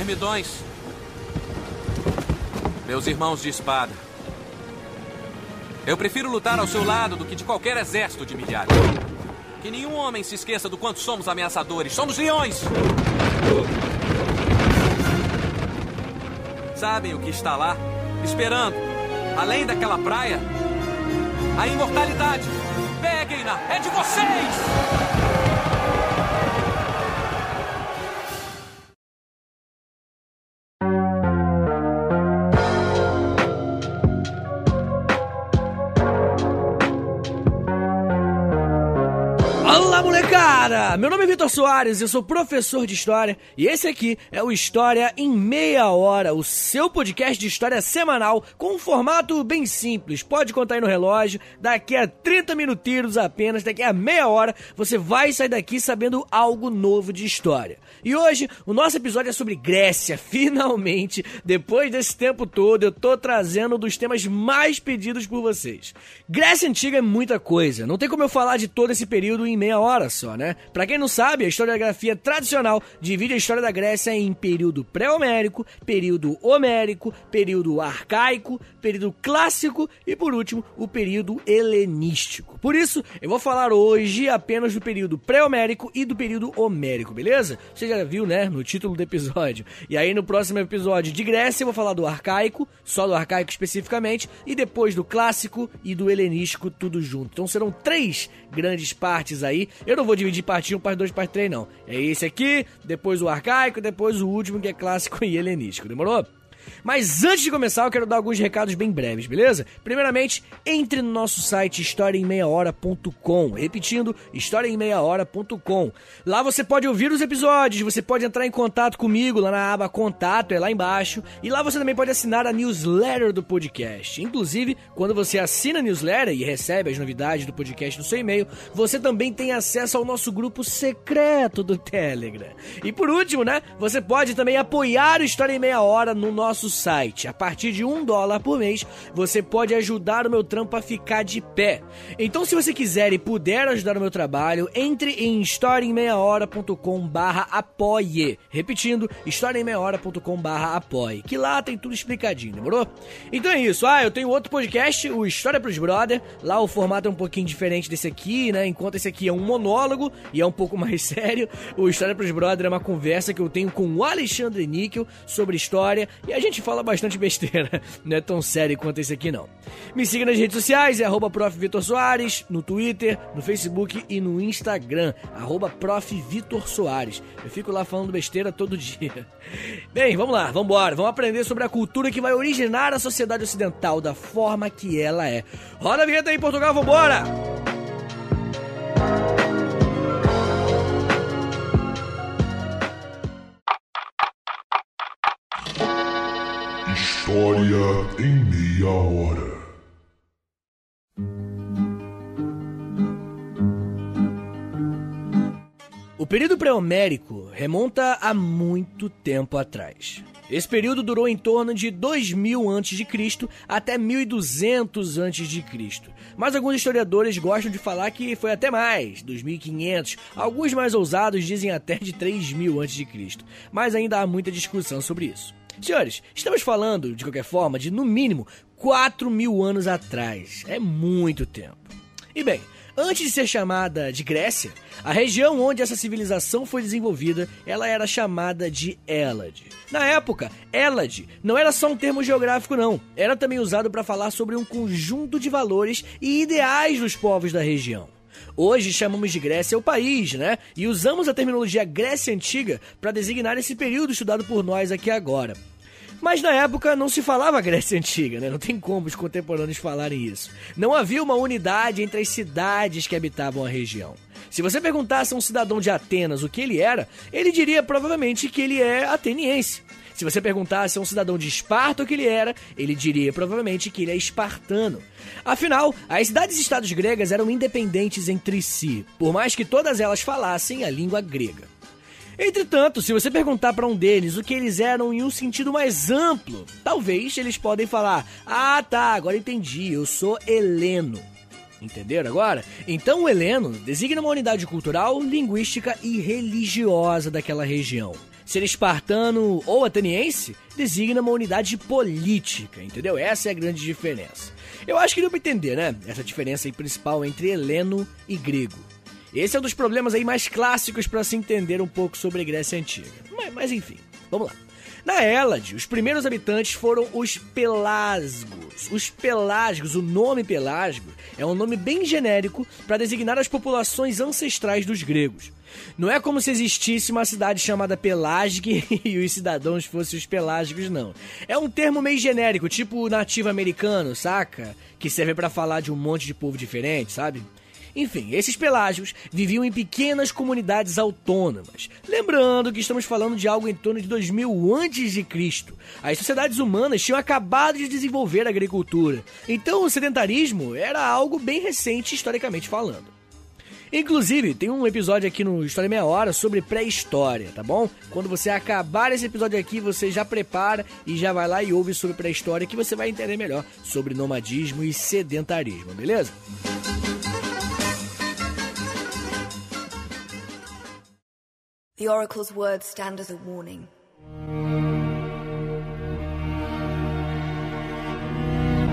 Termidões. Meus irmãos de espada. Eu prefiro lutar ao seu lado do que de qualquer exército de milhares. Que nenhum homem se esqueça do quanto somos ameaçadores. Somos leões! Sabem o que está lá? Esperando, além daquela praia? A imortalidade! Peguem-na! É de vocês! Meu nome é Vitor Soares, eu sou professor de História e esse aqui é o História em Meia Hora, o seu podcast de história semanal com um formato bem simples. Pode contar aí no relógio, daqui a 30 minutinhos apenas, daqui a meia hora, você vai sair daqui sabendo algo novo de história. E hoje, o nosso episódio é sobre Grécia. Finalmente, depois desse tempo todo, eu tô trazendo um dos temas mais pedidos por vocês. Grécia Antiga é muita coisa, não tem como eu falar de todo esse período em meia hora só, né? Pra quem não sabe, a historiografia tradicional divide a história da Grécia em período pré-homérico, período homérico, período arcaico, período clássico e, por último, o período helenístico. Por isso, eu vou falar hoje apenas do período pré-homérico e do período homérico, beleza? Você já viu, né, no título do episódio. E aí, no próximo episódio de Grécia, eu vou falar do arcaico, só do arcaico especificamente, e depois do clássico e do helenístico, tudo junto. Então serão três grandes partes aí. Eu não vou dividir parte 1, parte 2, parte 3, não. É esse aqui, depois o arcaico, depois o último, que é clássico e helenístico. Demorou? Mas antes de começar, eu quero dar alguns recados bem breves, beleza? Primeiramente, entre no nosso site historiaemmeiahora.com. Repetindo, historiaemmeiahora.com. Lá você pode ouvir os episódios, você pode entrar em contato comigo lá na aba Contato, é lá embaixo. E lá você também pode assinar a newsletter do podcast. Inclusive, quando você assina a newsletter e recebe as novidades do podcast no seu e-mail, você também tem acesso ao nosso grupo secreto do Telegram. E por último, né? Você pode também apoiar o História em Meia Hora no nosso nosso site. A partir de um dólar por mês, você pode ajudar o meu trampo a ficar de pé. Então, se você quiser e puder ajudar o meu trabalho, entre em historiaemmeiahora.com barra apoie. Repetindo, historiaemmeiahora.com barra apoie. Que lá tem tudo explicadinho, demorou? Então é isso. Ah, eu tenho outro podcast, o História pros Brother. Lá o formato é um pouquinho diferente desse aqui, né? Enquanto esse aqui é um monólogo e é um pouco mais sério, o História pros Brother é uma conversa que eu tenho com o Alexandre Níquel sobre história e a a gente fala bastante besteira, não é tão sério quanto esse aqui não. Me siga nas redes sociais, é arroba Soares, no Twitter, no Facebook e no Instagram, arroba Soares. Eu fico lá falando besteira todo dia. Bem, vamos lá, vamos embora, vamos aprender sobre a cultura que vai originar a sociedade ocidental da forma que ela é. Roda a vinheta aí, Portugal, vambora! História em meia hora. O período pré-homérico remonta a muito tempo atrás. Esse período durou em torno de 2000 a.C. até 1200 a.C. Mas alguns historiadores gostam de falar que foi até mais, 2500. Alguns mais ousados dizem até de 3000 a.C. Mas ainda há muita discussão sobre isso. Senhores, estamos falando, de qualquer forma, de no mínimo 4 mil anos atrás. É muito tempo. E bem, antes de ser chamada de Grécia, a região onde essa civilização foi desenvolvida, ela era chamada de Elad. Na época, Elad não era só um termo geográfico não, era também usado para falar sobre um conjunto de valores e ideais dos povos da região. Hoje chamamos de Grécia o país, né? E usamos a terminologia Grécia Antiga para designar esse período estudado por nós aqui agora. Mas na época não se falava Grécia Antiga, né? Não tem como os contemporâneos falarem isso. Não havia uma unidade entre as cidades que habitavam a região. Se você perguntasse a um cidadão de Atenas o que ele era, ele diria provavelmente que ele é ateniense. Se você perguntasse a um cidadão de Esparta o que ele era, ele diria provavelmente que ele é espartano. Afinal, as cidades-estados gregas eram independentes entre si, por mais que todas elas falassem a língua grega. Entretanto, se você perguntar para um deles o que eles eram em um sentido mais amplo, talvez eles podem falar: "Ah, tá, agora entendi, eu sou heleno". Entenderam agora? Então o heleno designa uma unidade cultural, linguística e religiosa daquela região. Ser espartano ou ateniense designa uma unidade política, entendeu? Essa é a grande diferença. Eu acho que deu pra entender, né? Essa diferença principal entre heleno e grego. Esse é um dos problemas aí mais clássicos para se entender um pouco sobre a Grécia Antiga. Mas, mas enfim, vamos lá. Na Hélade, os primeiros habitantes foram os Pelasgos. Os Pelasgos, o nome Pelasgo, é um nome bem genérico para designar as populações ancestrais dos gregos. Não é como se existisse uma cidade chamada Pelasgue e os cidadãos fossem os pelágicos, não. É um termo meio genérico, tipo nativo americano, saca? Que serve para falar de um monte de povo diferente, sabe? Enfim, esses pelágios viviam em pequenas comunidades autônomas. Lembrando que estamos falando de algo em torno de 2000 a.C. As sociedades humanas tinham acabado de desenvolver a agricultura, então o sedentarismo era algo bem recente historicamente falando. Inclusive, tem um episódio aqui no História Meia Hora sobre pré-história, tá bom? Quando você acabar esse episódio aqui, você já prepara e já vai lá e ouve sobre pré-história que você vai entender melhor sobre nomadismo e sedentarismo, beleza? The oracle's words stand as a warning.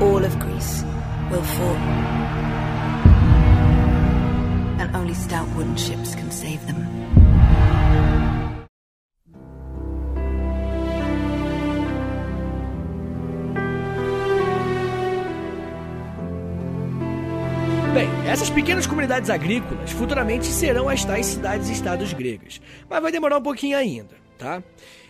All of Greece will fall. And only stout wooden ships can save them. Essas pequenas comunidades agrícolas futuramente serão as tais cidades-estados gregas, mas vai demorar um pouquinho ainda, tá?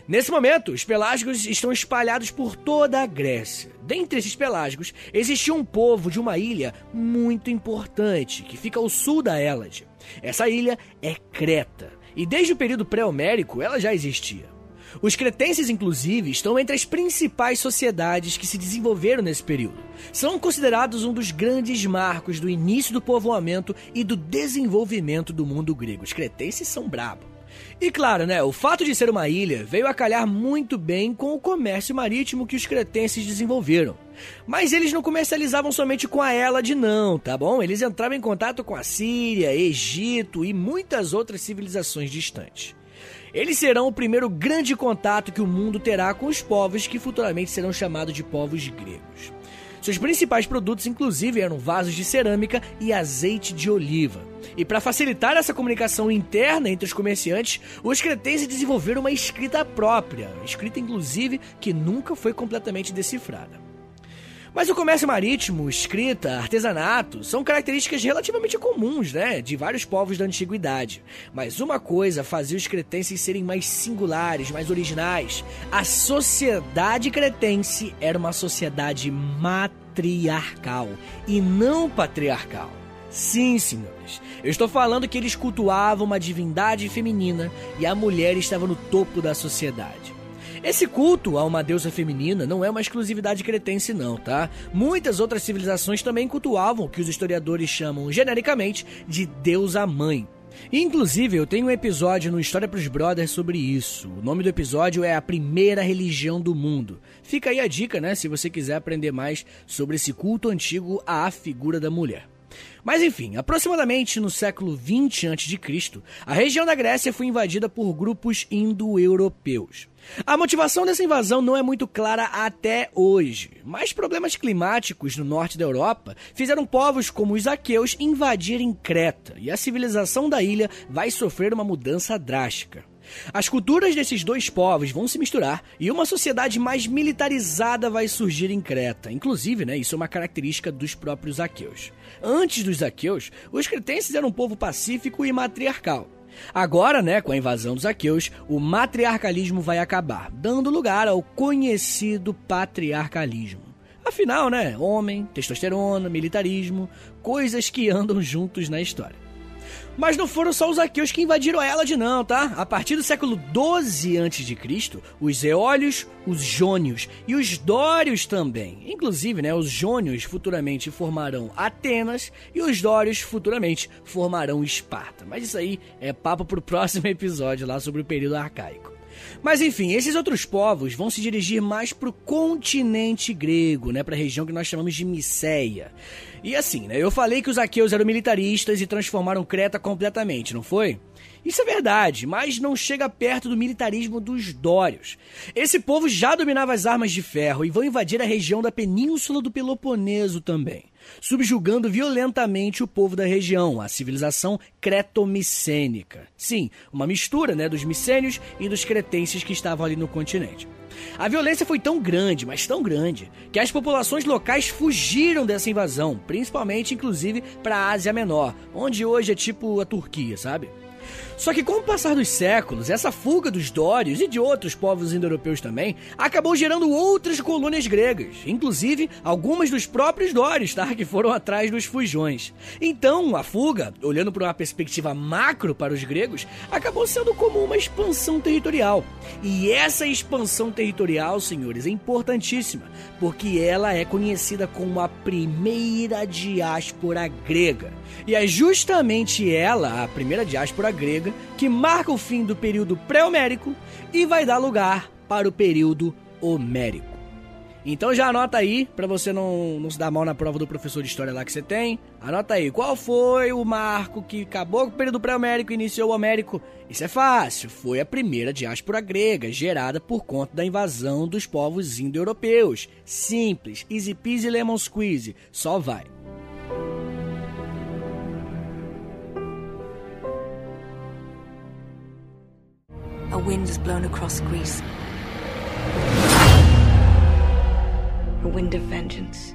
Nesse momento, os pelágicos estão espalhados por toda a Grécia. Dentre esses pelágicos, existia um povo de uma ilha muito importante, que fica ao sul da Hélade. Essa ilha é Creta, e desde o período pré-homérico ela já existia. Os cretenses, inclusive, estão entre as principais sociedades que se desenvolveram nesse período. São considerados um dos grandes marcos do início do povoamento e do desenvolvimento do mundo grego. Os cretenses são brabo. E claro, né, o fato de ser uma ilha veio a calhar muito bem com o comércio marítimo que os cretenses desenvolveram. Mas eles não comercializavam somente com a Hélade não, tá bom? Eles entravam em contato com a Síria, Egito e muitas outras civilizações distantes. Eles serão o primeiro grande contato que o mundo terá com os povos que futuramente serão chamados de povos gregos. Seus principais produtos, inclusive, eram vasos de cerâmica e azeite de oliva. E para facilitar essa comunicação interna entre os comerciantes, os cretenses desenvolveram uma escrita própria, escrita inclusive que nunca foi completamente decifrada. Mas o comércio marítimo, escrita, artesanato são características relativamente comuns, né, de vários povos da antiguidade. Mas uma coisa fazia os cretenses serem mais singulares, mais originais. A sociedade cretense era uma sociedade matriarcal e não patriarcal. Sim, senhores. Eu estou falando que eles cultuavam uma divindade feminina e a mulher estava no topo da sociedade. Esse culto a uma deusa feminina não é uma exclusividade cretense, não, tá? Muitas outras civilizações também cultuavam o que os historiadores chamam genericamente de deusa mãe. Inclusive, eu tenho um episódio no História pros Brothers sobre isso. O nome do episódio é A Primeira Religião do Mundo. Fica aí a dica, né, se você quiser aprender mais sobre esse culto antigo à figura da mulher. Mas enfim, aproximadamente no século 20 a.C., a região da Grécia foi invadida por grupos indo-europeus. A motivação dessa invasão não é muito clara até hoje, mas problemas climáticos no norte da Europa fizeram povos como os aqueus invadirem Creta, e a civilização da ilha vai sofrer uma mudança drástica. As culturas desses dois povos vão se misturar e uma sociedade mais militarizada vai surgir em Creta. Inclusive, né, isso é uma característica dos próprios aqueus. Antes dos aqueus, os cretenses eram um povo pacífico e matriarcal. Agora, né, com a invasão dos aqueus, o matriarcalismo vai acabar, dando lugar ao conhecido patriarcalismo. Afinal, né, homem, testosterona, militarismo, coisas que andam juntos na história. Mas não foram só os aqueus que invadiram a Hélade não, tá? A partir do século 12 a.C., os eólios, os jônios e os dórios também. Inclusive, né, os jônios futuramente formarão Atenas e os dórios futuramente formarão Esparta. Mas isso aí é papo pro próximo episódio lá sobre o período arcaico. Mas enfim, esses outros povos vão se dirigir mais pro continente grego, né, pra região que nós chamamos de Miceia. E assim, né, eu falei que os aqueus eram militaristas e transformaram Creta completamente, não foi? Isso é verdade, mas não chega perto do militarismo dos Dórios. Esse povo já dominava as armas de ferro e vão invadir a região da península do Peloponeso também, subjugando violentamente o povo da região, a civilização cretomicênica. Sim, uma mistura né, dos micênios e dos cretenses que estavam ali no continente. A violência foi tão grande, mas tão grande, que as populações locais fugiram dessa invasão, principalmente inclusive para a Ásia Menor, onde hoje é tipo a Turquia, sabe? Só que com o passar dos séculos, essa fuga dos dórios e de outros povos indo-europeus também acabou gerando outras colônias gregas, inclusive algumas dos próprios dórios, tá? Que foram atrás dos fujões. Então, a fuga, olhando por uma perspectiva macro para os gregos, acabou sendo como uma expansão territorial. E essa expansão territorial, senhores, é importantíssima, porque ela é conhecida como a primeira diáspora grega. E é justamente ela, a primeira diáspora grega, que marca o fim do período pré-homérico e vai dar lugar para o período homérico. Então já anota aí, para você não, não se dar mal na prova do professor de história lá que você tem. Anota aí, qual foi o marco que acabou com o período pré-homérico e iniciou o homérico? Isso é fácil, foi a primeira diáspora grega, gerada por conta da invasão dos povos indo-europeus. Simples, easy peasy lemon squeeze, só vai. A wind has blown across Greece. A wind of vengeance.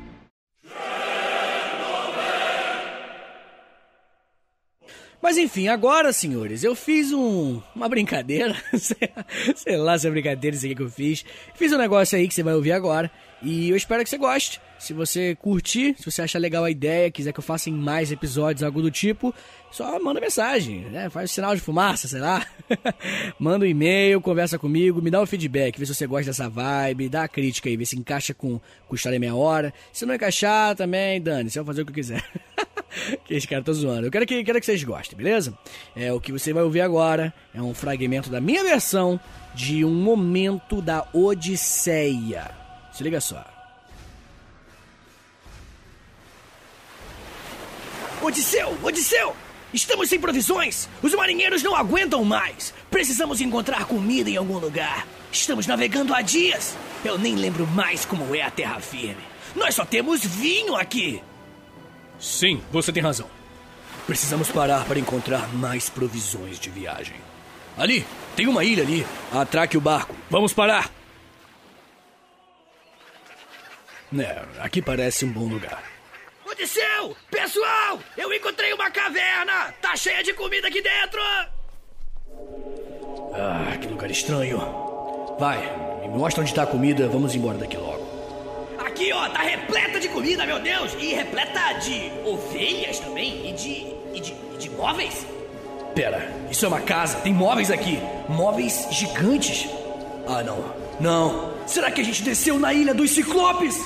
Mas enfim, agora, senhores, eu fiz um, uma brincadeira. sei lá se é brincadeira isso aqui que eu fiz. Fiz um negócio aí que você vai ouvir agora. E eu espero que você goste. Se você curtir, se você achar legal a ideia, quiser que eu faça em mais episódios, algo do tipo, só manda mensagem, né? Faz sinal de fumaça, sei lá. manda um e-mail, conversa comigo, me dá um feedback, vê se você gosta dessa vibe, dá a crítica aí, vê se encaixa com, com História Meia Hora. Se não encaixar, também, dane, você vai fazer o que eu quiser. que esse cara tá zoando. Eu quero que, quero que vocês gostem, beleza? É, o que você vai ouvir agora é um fragmento da minha versão de um momento da Odisseia. Se liga só. Odisseu! Odisseu! Estamos sem provisões! Os marinheiros não aguentam mais! Precisamos encontrar comida em algum lugar! Estamos navegando há dias! Eu nem lembro mais como é a terra firme! Nós só temos vinho aqui! Sim, você tem razão. Precisamos parar para encontrar mais provisões de viagem. Ali, tem uma ilha ali. Atraque o barco. Vamos parar! É, aqui parece um bom lugar. Odisseu! Pessoal! Eu encontrei uma caverna! Tá cheia de comida aqui dentro! Ah, que lugar estranho. Vai, me mostra onde tá a comida, vamos embora daqui logo. Aqui, ó, tá repleta de comida, meu Deus! E repleta de ovelhas também, e de. e de, e de móveis? Pera, isso é uma casa, tem móveis aqui. Móveis gigantes. Ah, não. Não. Será que a gente desceu na ilha dos ciclopes?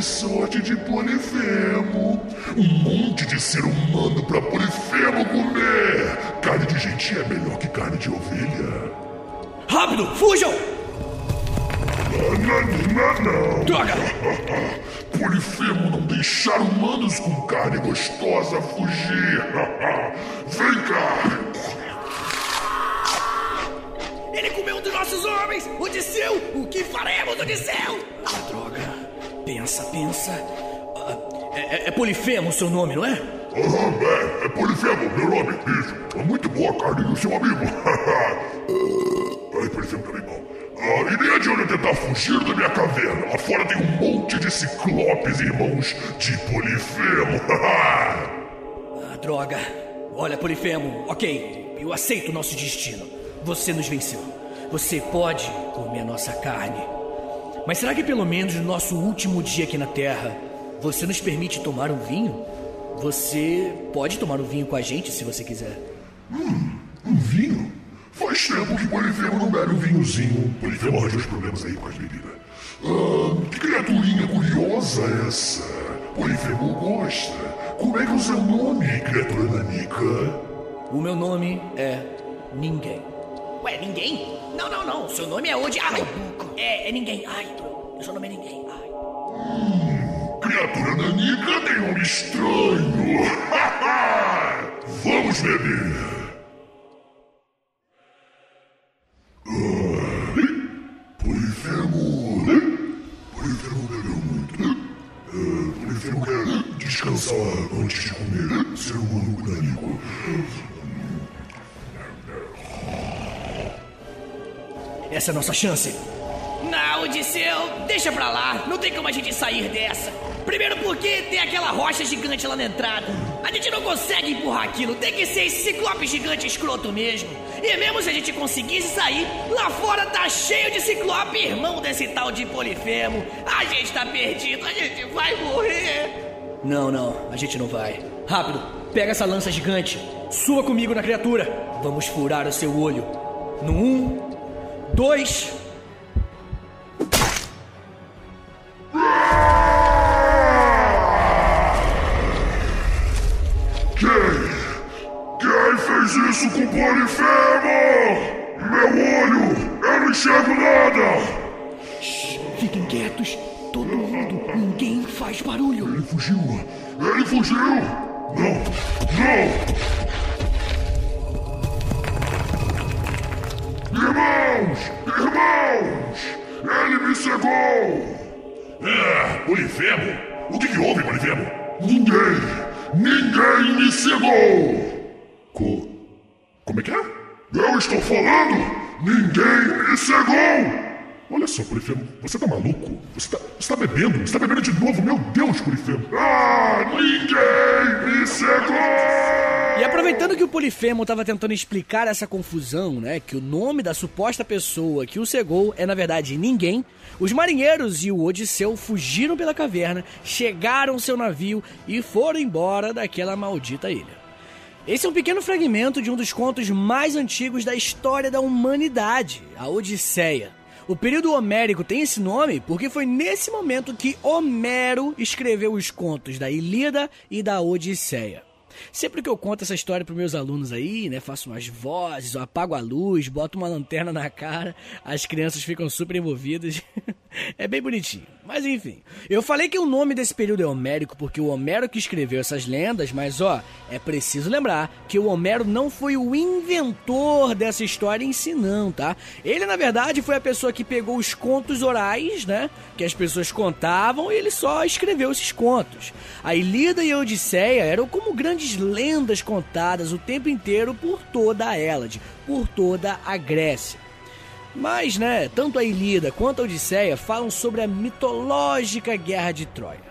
De sorte de Polifemo. Um monte de ser humano para Polifemo comer. Carne de gente é melhor que carne de ovelha. Rápido, fujam! Não, não, não. Droga! Polifemo não deixar humanos com carne gostosa fugir. Vem cá. Ele comeu um dos nossos homens! Odisseu! O que faremos, Odisseu? Pensa, pensa. Ah, é, é- é Polifemo o seu nome, não é? Aham, é, é Polifemo, meu nome. Isso. É muito boa a carne do seu amigo. Ai, Polifemo também bom. Ah, e nem adianta tentar fugir da minha caverna. Lá fora tem um monte de ciclopes, irmãos de Polifemo. Ah, droga. Olha, Polifemo, ok. Eu aceito o nosso destino. Você nos venceu. Você pode comer a nossa carne. Mas será que pelo menos no nosso último dia aqui na Terra, você nos permite tomar um vinho? Você pode tomar um vinho com a gente se você quiser. Hum, um vinho? Faz tempo que Polifemo não bebe um vinhozinho. Polifemo arranja os problemas aí com as bebidas. Ah, que criaturinha curiosa é essa? Polifemo gosta. Como é que é o seu nome, criatura nanica? O meu nome é Ninguém. Ué, ninguém? Não, não, não. Seu nome é Odi. Ai, é, é ninguém. Ai, seu nome é ninguém. Ai. Hum, criatura nanica tem nome estranho. Vamos beber. Polifemo quer descansar antes de comer. Ser humano nanico. Essa é a nossa chance. Não, Odisseu, deixa pra lá. Não tem como a gente sair dessa. Primeiro porque tem aquela rocha gigante lá na entrada. A gente não consegue empurrar aquilo. Tem que ser esse ciclope gigante escroto mesmo. E mesmo se a gente conseguisse sair, lá fora tá cheio de ciclope, irmão desse tal de Polifemo. A gente tá perdido, a gente vai morrer. Não, não, a gente não vai. Rápido, pega essa lança gigante. Suba comigo na criatura. Vamos furar o seu olho. No um, dois. Quem? Quem fez isso com o Polifemo? Meu olho! Eu não enxergo nada! Fiquem quietos. Todo mundo, ninguém faz barulho. Ele fugiu! Ele fugiu! Não! Não! Irmãos! Irmãos! Ele me cegou! É, Polifemo? O que, que houve, Polifemo? Ninguém! Ninguém me cegou! Co... Como é que é? Eu estou falando! Ninguém me cegou! Olha só, Polifemo, você tá maluco? Você tá, você tá bebendo? Você tá bebendo de novo? Meu Deus, Polifemo! Ah, ninguém me cegou! E aproveitando que o Polifemo estava tentando explicar essa confusão, né, que o nome da suposta pessoa que o cegou é na verdade ninguém, os marinheiros e o Odisseu fugiram pela caverna, chegaram ao seu navio e foram embora daquela maldita ilha. Esse é um pequeno fragmento de um dos contos mais antigos da história da humanidade, a Odisseia. O período homérico tem esse nome porque foi nesse momento que Homero escreveu os contos da Ilíada e da Odisseia. Sempre que eu conto essa história para meus alunos aí, né, faço umas vozes, eu apago a luz, boto uma lanterna na cara, as crianças ficam super envolvidas. é bem bonitinho. Mas enfim, eu falei que o nome desse período é homérico porque o Homero que escreveu essas lendas, mas ó, é preciso lembrar que o Homero não foi o inventor dessa história em si não, tá? Ele na verdade foi a pessoa que pegou os contos orais, né, que as pessoas contavam e ele só escreveu esses contos. A Ilíada e a Odisseia eram como grandes lendas contadas o tempo inteiro por toda a Hélade, por toda a Grécia. Mas, né, tanto a Ilíada quanto a Odisseia falam sobre a mitológica Guerra de Troia.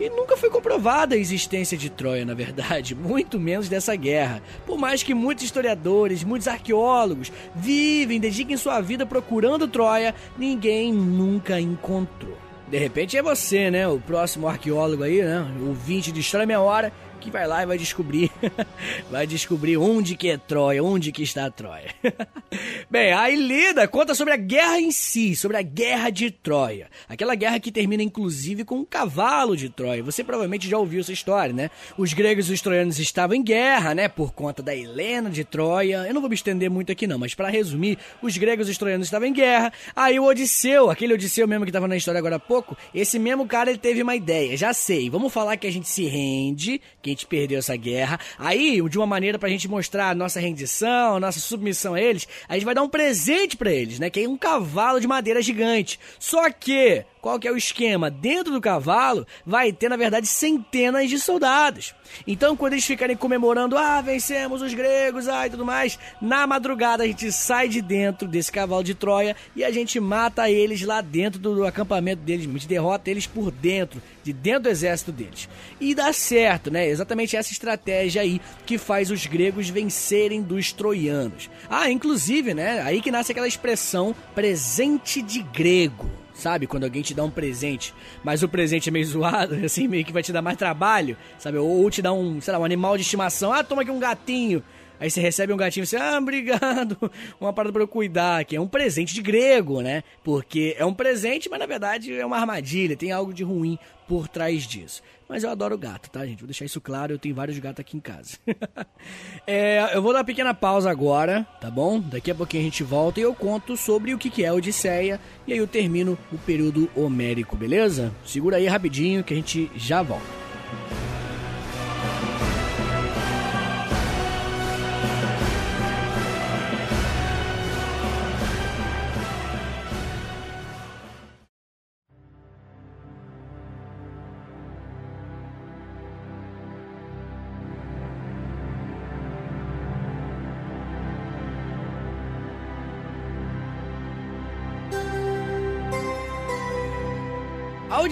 E nunca foi comprovada a existência de Troia, na verdade, muito menos dessa guerra. Por mais que muitos historiadores, muitos arqueólogos vivem, dediquem sua vida procurando Troia, ninguém nunca encontrou. De repente é você, né? O próximo arqueólogo aí, né? O ouvinte de História Meia Hora, que vai lá e vai descobrir. vai descobrir onde que é Troia, onde que está Troia. Bem, a Ilíada conta sobre a guerra em si, sobre a guerra de Troia. Aquela guerra que termina inclusive com um cavalo de Troia. Você provavelmente já ouviu essa história, né? Os gregos e os troianos estavam em guerra, né? Por conta da Helena de Troia. Eu não vou me estender muito aqui não, mas para resumir, os gregos e os troianos estavam em guerra. Aí o Odisseu, aquele Odisseu mesmo que estava na história agora há pouco, esse mesmo cara ele teve uma ideia. Já sei, vamos falar que a gente se rende, que a gente perdeu essa guerra. Aí, de uma maneira pra gente mostrar a nossa rendição, a nossa submissão a eles, a gente vai dar um presente para eles, né? Que é um cavalo de madeira gigante. Só que, qual que é o esquema? Dentro do cavalo vai ter, na verdade, centenas de soldados. Então, quando eles ficarem comemorando, ah, vencemos os gregos, ah, e tudo mais, na madrugada a gente sai de dentro desse cavalo de Troia e a gente mata eles lá dentro do acampamento deles, a gente derrota eles por dentro, de dentro do exército deles. E dá certo, né? Exatamente essa estratégia aí que faz os gregos vencerem dos troianos. Ah, inclusive, né? Aí que nasce aquela expressão presente de grego sabe? Quando alguém te dá um presente, mas o presente é meio zoado, assim, meio que vai te dar mais trabalho, sabe? Ou te dá um, sei lá, um animal de estimação. Ah, toma aqui um gatinho. Aí você recebe um gatinho e você, ah, obrigado, uma parada pra eu cuidar, que é um presente de grego, né? Porque é um presente, mas na verdade é uma armadilha, tem algo de ruim por trás disso. Mas eu adoro gato, tá, gente? Vou deixar isso claro, eu tenho vários gatos aqui em casa. é, eu vou dar uma pequena pausa agora, tá bom? Daqui a pouquinho a gente volta e eu conto sobre o que é Odisseia e aí eu termino o período homérico, beleza? Segura aí rapidinho que a gente já volta.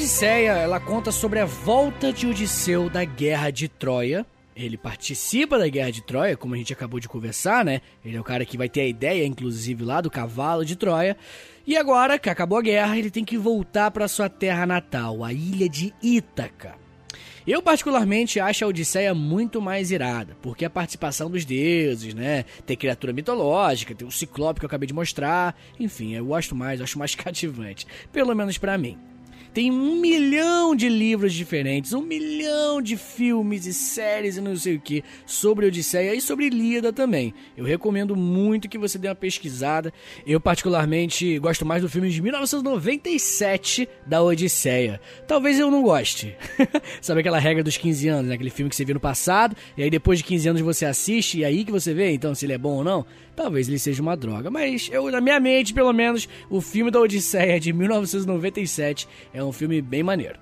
Odisseia, ela conta sobre a volta de Odisseu da Guerra de Troia. Ele participa da Guerra de Troia, como a gente acabou de conversar, né? Ele é o cara que vai ter a ideia, inclusive, lá do cavalo de Troia. E agora que acabou a guerra, ele tem que voltar para sua terra natal, a ilha de Ítaca. Eu, particularmente, acho a Odisseia muito mais irada, porque a participação dos deuses, né? Tem criatura mitológica, tem o ciclope que eu acabei de mostrar. Enfim, eu gosto mais, acho mais cativante. Pelo menos para mim. Tem um milhão de livros diferentes, um milhão de filmes e séries e não sei o que sobre Odisseia e sobre Ilíada também. Eu recomendo muito que você dê uma pesquisada. Eu, particularmente, gosto mais do filme de 1997 da Odisseia. Talvez eu não goste. Sabe aquela regra dos 15 anos, né? aquele filme que você viu no passado, e aí depois de 15 anos você assiste e é aí que você vê, então, se ele é bom ou não? Talvez ele seja uma droga. Mas eu, na minha mente, pelo menos, o filme da Odisseia de 1997 é um filme bem maneiro.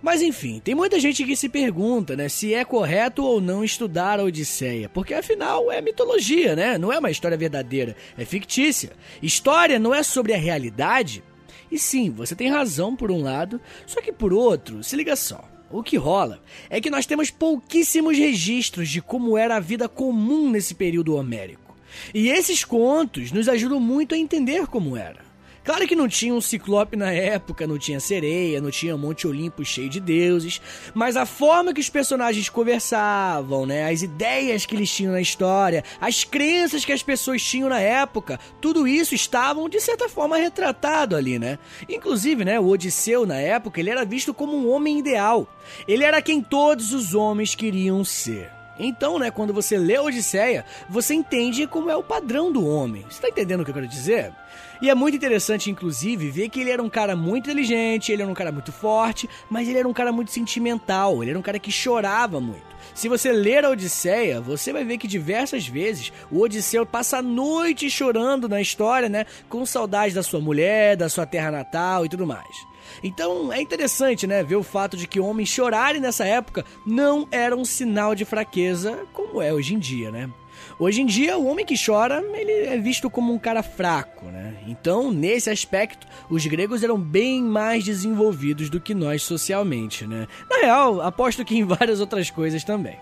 Mas enfim, tem muita gente que se pergunta, né, se é correto ou não estudar a Odisseia, porque afinal é mitologia, né? Não é uma história verdadeira, é fictícia. História não é sobre a realidade. E sim, você tem razão por um lado, só que por outro, se liga só. O que rola é que nós temos pouquíssimos registros de como era a vida comum nesse período homérico. E esses contos nos ajudam muito a entender como era. Claro que não tinha um ciclope na época, não tinha sereia, não tinha Monte Olimpo cheio de deuses, mas a forma que os personagens conversavam, né, as ideias que eles tinham na história, as crenças que as pessoas tinham na época, tudo isso estavam de certa forma retratado ali, né? Inclusive, né, o Odisseu na época, ele era visto como um homem ideal. Ele era quem todos os homens queriam ser. Então, né, quando você lê a Odisseia, você entende como é o padrão do homem. Você tá entendendo o que eu quero dizer? E é muito interessante, inclusive, ver que ele era um cara muito inteligente, ele era um cara muito forte, mas ele era um cara muito sentimental, ele era um cara que chorava muito. Se você ler a Odisseia, você vai ver que diversas vezes o Odisseu passa a noite chorando na história, né? Com saudade da sua mulher, da sua terra natal e tudo mais. Então é interessante, né, ver o fato de que homens chorarem nessa época não era um sinal de fraqueza como é hoje em dia, né? Hoje em dia, o homem que chora, ele é visto como um cara fraco, né? Então, nesse aspecto, os gregos eram bem mais desenvolvidos do que nós socialmente, né? Na real, aposto que em várias outras coisas também.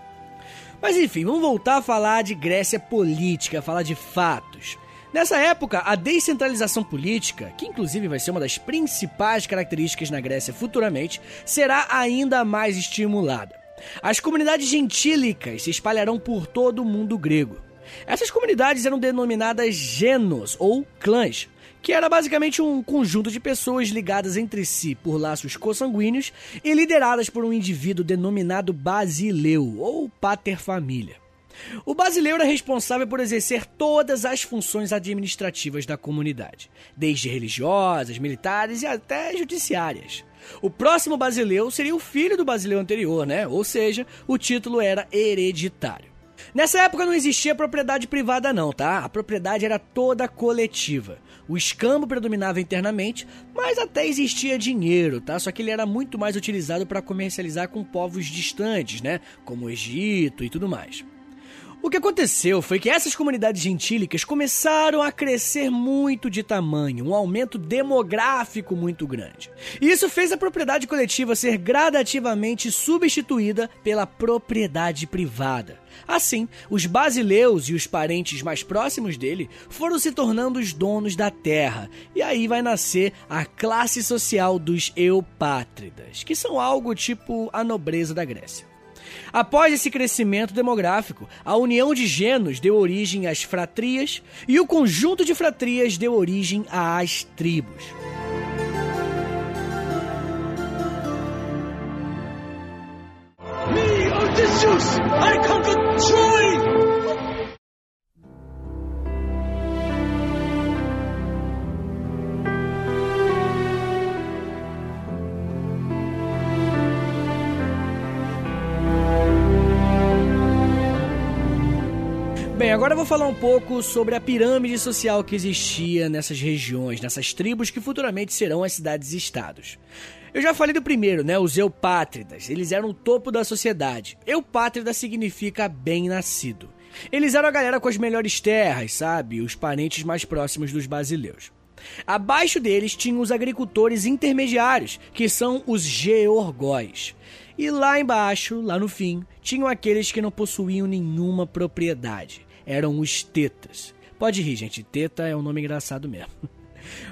Mas enfim, vamos voltar a falar de Grécia política, falar de fatos. Nessa época, a descentralização política, que inclusive vai ser uma das principais características na Grécia futuramente, será ainda mais estimulada. As comunidades gentílicas se espalharão por todo o mundo grego. Essas comunidades eram denominadas genos ou clãs, que era basicamente um conjunto de pessoas ligadas entre si por laços consanguíneos e lideradas por um indivíduo denominado basileu ou paterfamília. O basileiro era responsável por exercer todas as funções administrativas da comunidade, desde religiosas, militares e até judiciárias. O próximo basileu seria o filho do basileu anterior, né? Ou seja, o título era hereditário. Nessa época não existia propriedade privada não, tá? A propriedade era toda coletiva. O escambo predominava internamente, mas até existia dinheiro, tá? Só que ele era muito mais utilizado para comercializar com povos distantes, né? Como o Egito e tudo mais. O que aconteceu foi que essas comunidades gentílicas começaram a crescer muito de tamanho, um aumento demográfico muito grande. E isso fez a propriedade coletiva ser gradativamente substituída pela propriedade privada. Assim, os basileus e os parentes mais próximos dele foram se tornando os donos da terra, e aí vai nascer a classe social dos eupátridas, que são algo tipo a nobreza da Grécia. Após esse crescimento demográfico, a união de genos deu origem às fratrias e o conjunto de fratrias deu origem às tribos. Me, Odysseus! I conquered Troy! Agora eu vou falar um pouco sobre a pirâmide social que existia nessas regiões, nessas tribos que futuramente serão as cidades-estados. Eu já falei do primeiro, né? Os eupátridas. Eles eram o topo da sociedade. Eupátrida significa bem-nascido. Eles eram a galera com as melhores terras, sabe? Os parentes mais próximos dos basileus. Abaixo deles tinham os agricultores intermediários, que são os georgóis. E lá embaixo, lá no fim, tinham aqueles que não possuíam nenhuma propriedade eram os tetas. Pode rir, gente, teta é um nome engraçado mesmo.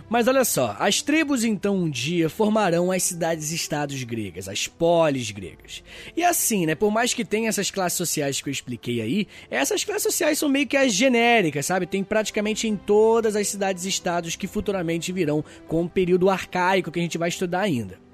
Mas olha só, as tribos então um dia formarão as cidades-estados gregas, as polis gregas. E assim, né, por mais que tenha essas classes sociais que eu expliquei aí, essas classes sociais são meio que as genéricas, sabe? Tem praticamente em todas as cidades-estados que futuramente virão com o período arcaico que a gente vai estudar ainda.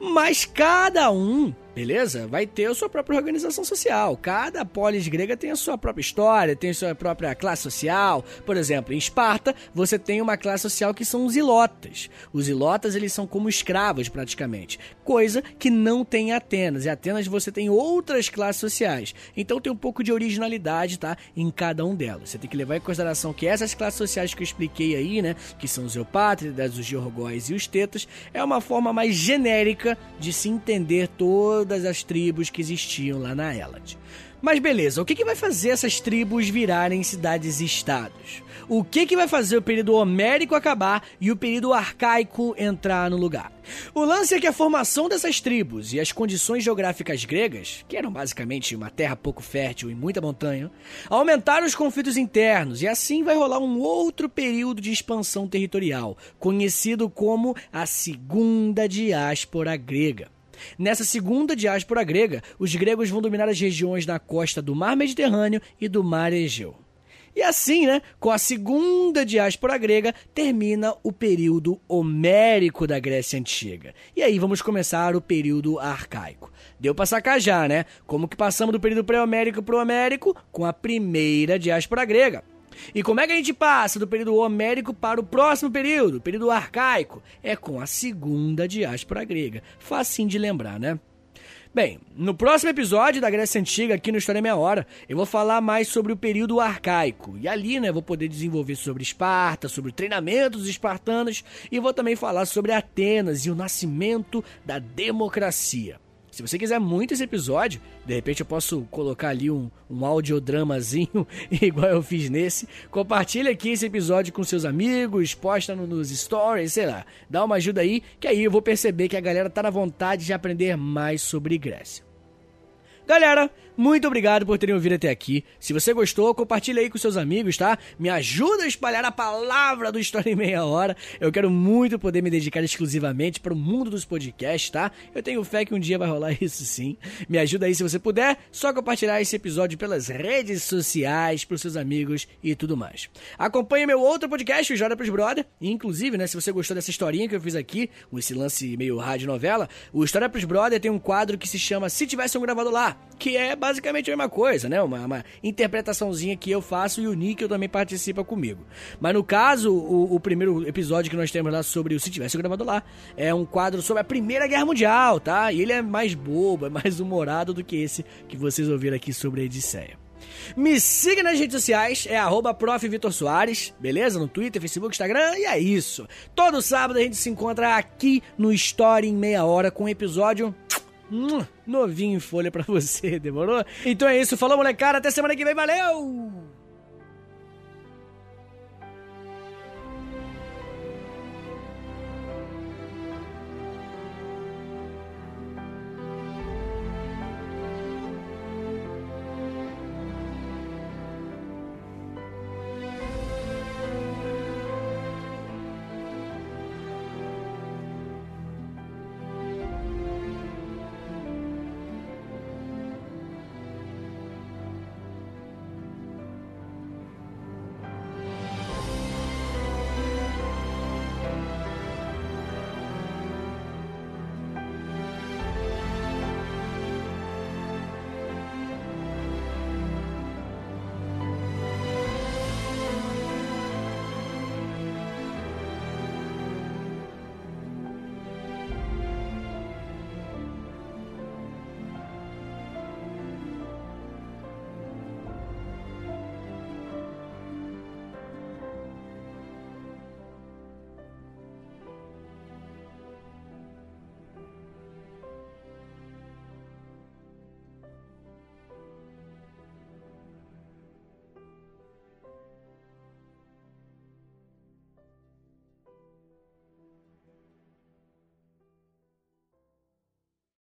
Mas cada um beleza? Vai ter a sua própria organização social. Cada polis grega tem a sua própria história, tem a sua própria classe social. Por exemplo, em Esparta, você tem uma classe social que são os ilotas. Os ilotas, eles são como escravos, praticamente. Coisa que não tem em Atenas. Em Atenas você tem outras classes sociais. Então tem um pouco de originalidade, tá? Em cada um delas. Você tem que levar em consideração que essas classes sociais que eu expliquei aí, né? Que são os eupátridas, os georgóis e os tetas, é uma forma mais genérica de se entender todas as tribos que existiam lá na Elad. Mas beleza, o que, que vai fazer essas tribos virarem cidades-estados? O que, que vai fazer o período homérico acabar e o período arcaico entrar no lugar? O lance é que a formação dessas tribos e as condições geográficas gregas, que eram basicamente uma terra pouco fértil e muita montanha, aumentaram os conflitos internos e assim vai rolar um outro período de expansão territorial, conhecido como a Segunda Diáspora Grega. Nessa segunda diáspora grega, os gregos vão dominar as regiões na costa do Mar Mediterrâneo e do Mar Egeu. E assim, né, com a segunda diáspora grega, termina o período homérico da Grécia Antiga. E aí vamos começar o período arcaico. Deu pra sacar já, né? Como que passamos do período pré-homérico pro homérico com a primeira diáspora grega. E como é que a gente passa do período homérico para o próximo período, período arcaico? É com a segunda diáspora grega. Facinho de lembrar, né? Bem, no próximo episódio da Grécia Antiga, aqui no História Meia Hora, eu vou falar mais sobre o período arcaico. E ali, né, vou poder desenvolver sobre Esparta, sobre o treinamento dos espartanos e vou também falar sobre Atenas e o nascimento da democracia. Se você quiser muito esse episódio, de repente eu posso colocar ali um, um audiodramazinho, igual eu fiz nesse. Compartilha aqui esse episódio com seus amigos, posta no, nos stories, sei lá. Dá uma ajuda aí, que aí eu vou perceber que a galera tá na vontade de aprender mais sobre Grécia. Galera, muito obrigado por terem ouvido até aqui. Se você gostou, compartilha aí com seus amigos, tá? Me ajuda a espalhar a palavra do História em Meia Hora. Eu quero muito poder me dedicar exclusivamente para o mundo dos podcasts, tá? Eu tenho fé que um dia vai rolar isso sim. Me ajuda aí se você puder, só compartilhar esse episódio pelas redes sociais, pros seus amigos e tudo mais. Acompanhe meu outro podcast, o História pros Brother. Inclusive, né, se você gostou dessa historinha que eu fiz aqui, esse lance meio rádio novela, o História pros Brother tem um quadro que se chama Se Tivesse um Gravado Lá que é basicamente a mesma coisa, né? Uma, uma interpretaçãozinha que eu faço e o Níquel também participa comigo. Mas no caso, o, o, primeiro episódio que nós temos lá sobre o Se Tivesse Gravado Lá é um quadro sobre a Primeira Guerra Mundial, tá? E ele é mais bobo, é mais humorado do que esse que vocês ouviram aqui sobre a Edisseia. Me siga nas redes sociais, é arroba Soares, beleza? No Twitter, Facebook, Instagram, e é isso. Todo sábado a gente se encontra aqui no Story em meia hora com um episódio novinho em folha pra você, demorou? Então é isso, falou molecada, até semana que vem, valeu!